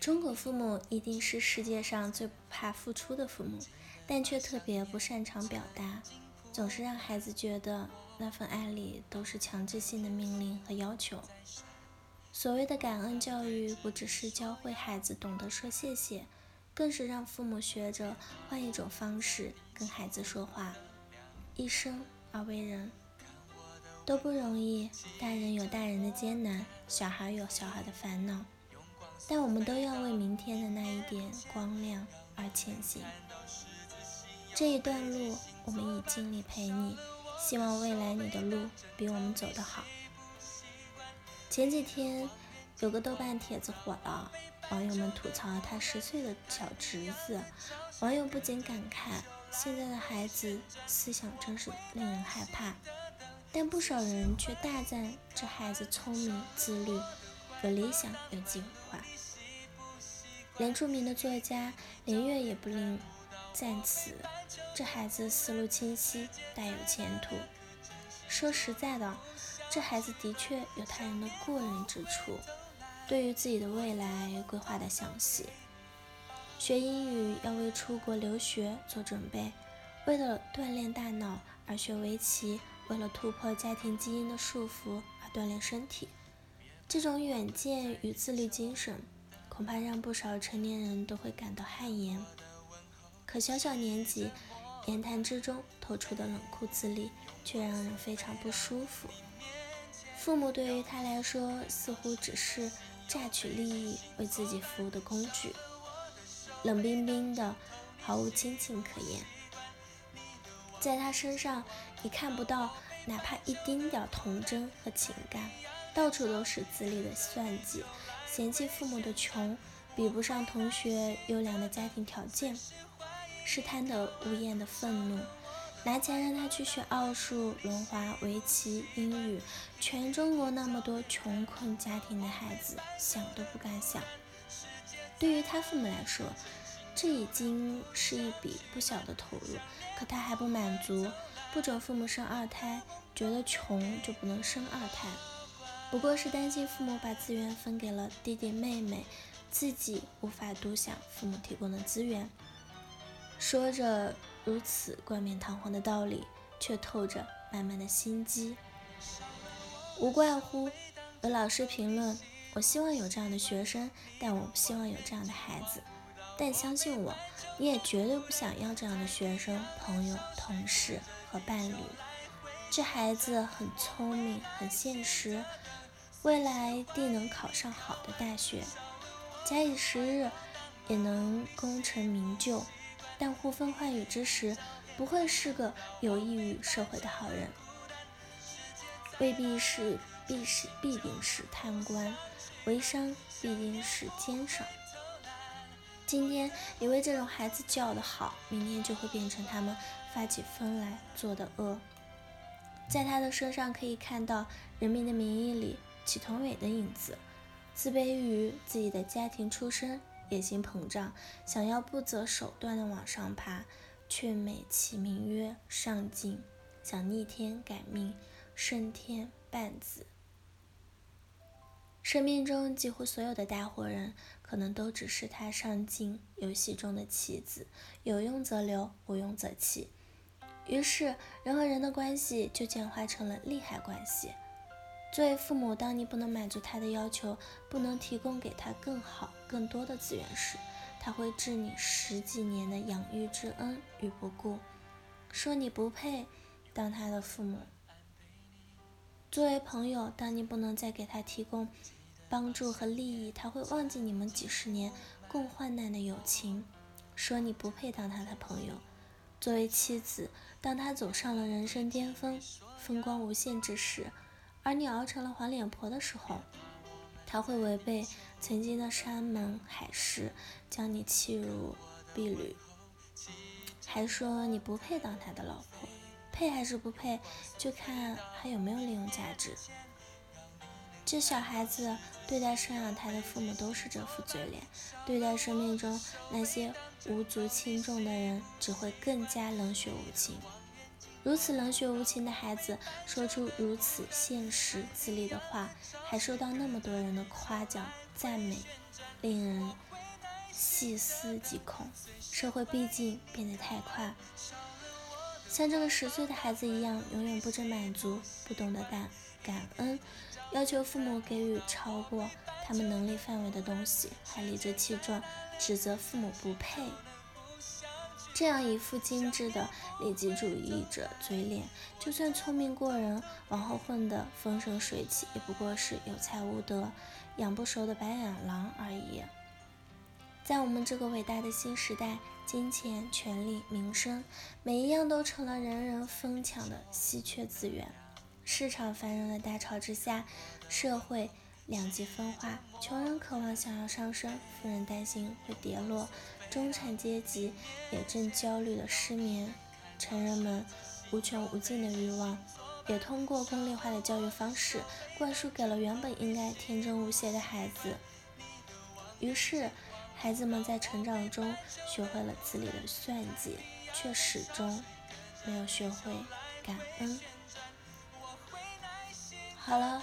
中国父母一定是世界上最不怕付出的父母，但却特别不擅长表达，总是让孩子觉得那份爱里都是强制性的命令和要求。所谓的感恩教育，不只是教会孩子懂得说谢谢，更是让父母学着换一种方式跟孩子说话。一生而为人，都不容易。大人有大人的艰难，小孩有小孩的烦恼。但我们都要为明天的那一点光亮而前行。这一段路，我们已尽力陪你，希望未来你的路比我们走得好。前几天有个豆瓣帖子火了，网友们吐槽他十岁的小侄子，网友不禁感慨：现在的孩子思想真是令人害怕。但不少人却大赞这孩子聪明自律。有理想，有计划，连著名的作家连岳也不吝赞词。这孩子思路清晰，大有前途。说实在的，这孩子的确有他人的过人之处，对于自己的未来规划的详细。学英语要为出国留学做准备，为了锻炼大脑而学围棋，为了突破家庭基因的束缚而锻炼身体。这种远见与自律精神，恐怕让不少成年人都会感到汗颜。可小小年纪，言谈之中透出的冷酷自立，却让人非常不舒服。父母对于他来说，似乎只是榨取利益、为自己服务的工具，冷冰冰的，毫无亲情可言。在他身上，你看不到哪怕一丁点童真和情感。到处都是自立的算计，嫌弃父母的穷，比不上同学优良的家庭条件，是贪得无厌的愤怒。拿钱让他去学奥数、轮滑、围棋、英语，全中国那么多穷困家庭的孩子，想都不敢想。对于他父母来说，这已经是一笔不小的投入，可他还不满足，不准父母生二胎，觉得穷就不能生二胎。不过是担心父母把资源分给了弟弟妹妹，自己无法独享父母提供的资源。说着如此冠冕堂皇的道理，却透着满满的心机。无怪乎有老师评论：“我希望有这样的学生，但我不希望有这样的孩子。但相信我，你也绝对不想要这样的学生、朋友、同事和伴侣。这孩子很聪明，很现实。”未来定能考上好的大学，假以时日也能功成名就，但呼风唤雨之时，不会是个有益于社会的好人，未必是必是必定是贪官，为商必定是奸商。今天你为这种孩子教的好，明天就会变成他们发起疯来做的恶。在他的身上可以看到《人民的名义》里。祁同伟的影子，自卑于自己的家庭出身，野心膨胀，想要不择手段的往上爬，却美其名曰上进，想逆天改命，升天半子。生命中几乎所有的大活人，可能都只是他上进游戏中的棋子，有用则留，无用则弃。于是人和人的关系就简化成了利害关系。作为父母，当你不能满足他的要求，不能提供给他更好、更多的资源时，他会置你十几年的养育之恩于不顾，说你不配当他的父母。作为朋友，当你不能再给他提供帮助和利益，他会忘记你们几十年共患难的友情，说你不配当他的朋友。作为妻子，当他走上了人生巅峰、风光无限之时，而你熬成了黄脸婆的时候，他会违背曾经的山盟海誓，将你弃入婢女，还说你不配当他的老婆，配还是不配，就看还有没有利用价值。这小孩子对待生养他的父母都是这副嘴脸，对待生命中那些无足轻重的人，只会更加冷血无情。如此冷血无情的孩子，说出如此现实自立的话，还受到那么多人的夸奖赞美，令人细思极恐。社会毕竟变得太快，像这个十岁的孩子一样，永远不知满足，不懂得感感恩，要求父母给予超过他们能力范围的东西，还理直气壮指责父母不配。这样一副精致的利己主义者嘴脸，就算聪明过人，往后混得风生水起，也不过是有才无德、养不熟的白眼狼而已。在我们这个伟大的新时代，金钱、权力、名声，每一样都成了人人疯抢的稀缺资源。市场繁荣的大潮之下，社会两极分化，穷人渴望想要上升，富人担心会跌落。中产阶级也正焦虑的失眠，成人们无穷无尽的欲望，也通过功利化的教育方式灌输给了原本应该天真无邪的孩子。于是，孩子们在成长中学会了自理的算计，却始终没有学会感恩。好了。